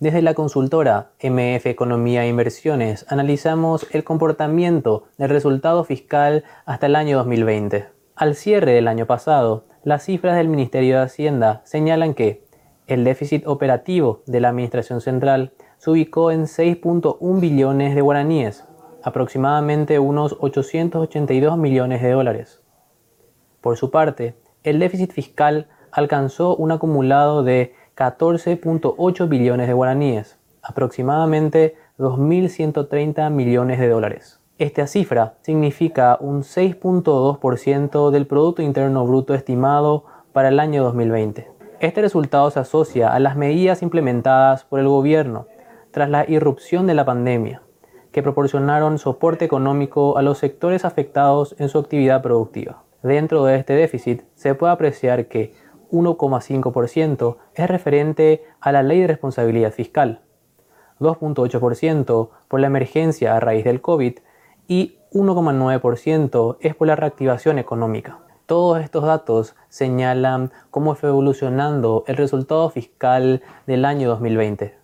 Desde la consultora MF Economía e Inversiones analizamos el comportamiento del resultado fiscal hasta el año 2020. Al cierre del año pasado, las cifras del Ministerio de Hacienda señalan que el déficit operativo de la Administración Central se ubicó en 6.1 billones de guaraníes, aproximadamente unos 882 millones de dólares. Por su parte, el déficit fiscal alcanzó un acumulado de 14.8 billones de guaraníes, aproximadamente 2.130 millones de dólares. Esta cifra significa un 6.2% del Producto Interno Bruto estimado para el año 2020. Este resultado se asocia a las medidas implementadas por el gobierno tras la irrupción de la pandemia, que proporcionaron soporte económico a los sectores afectados en su actividad productiva. Dentro de este déficit se puede apreciar que 1,5% es referente a la ley de responsabilidad fiscal, 2,8% por la emergencia a raíz del COVID y 1,9% es por la reactivación económica. Todos estos datos señalan cómo fue evolucionando el resultado fiscal del año 2020.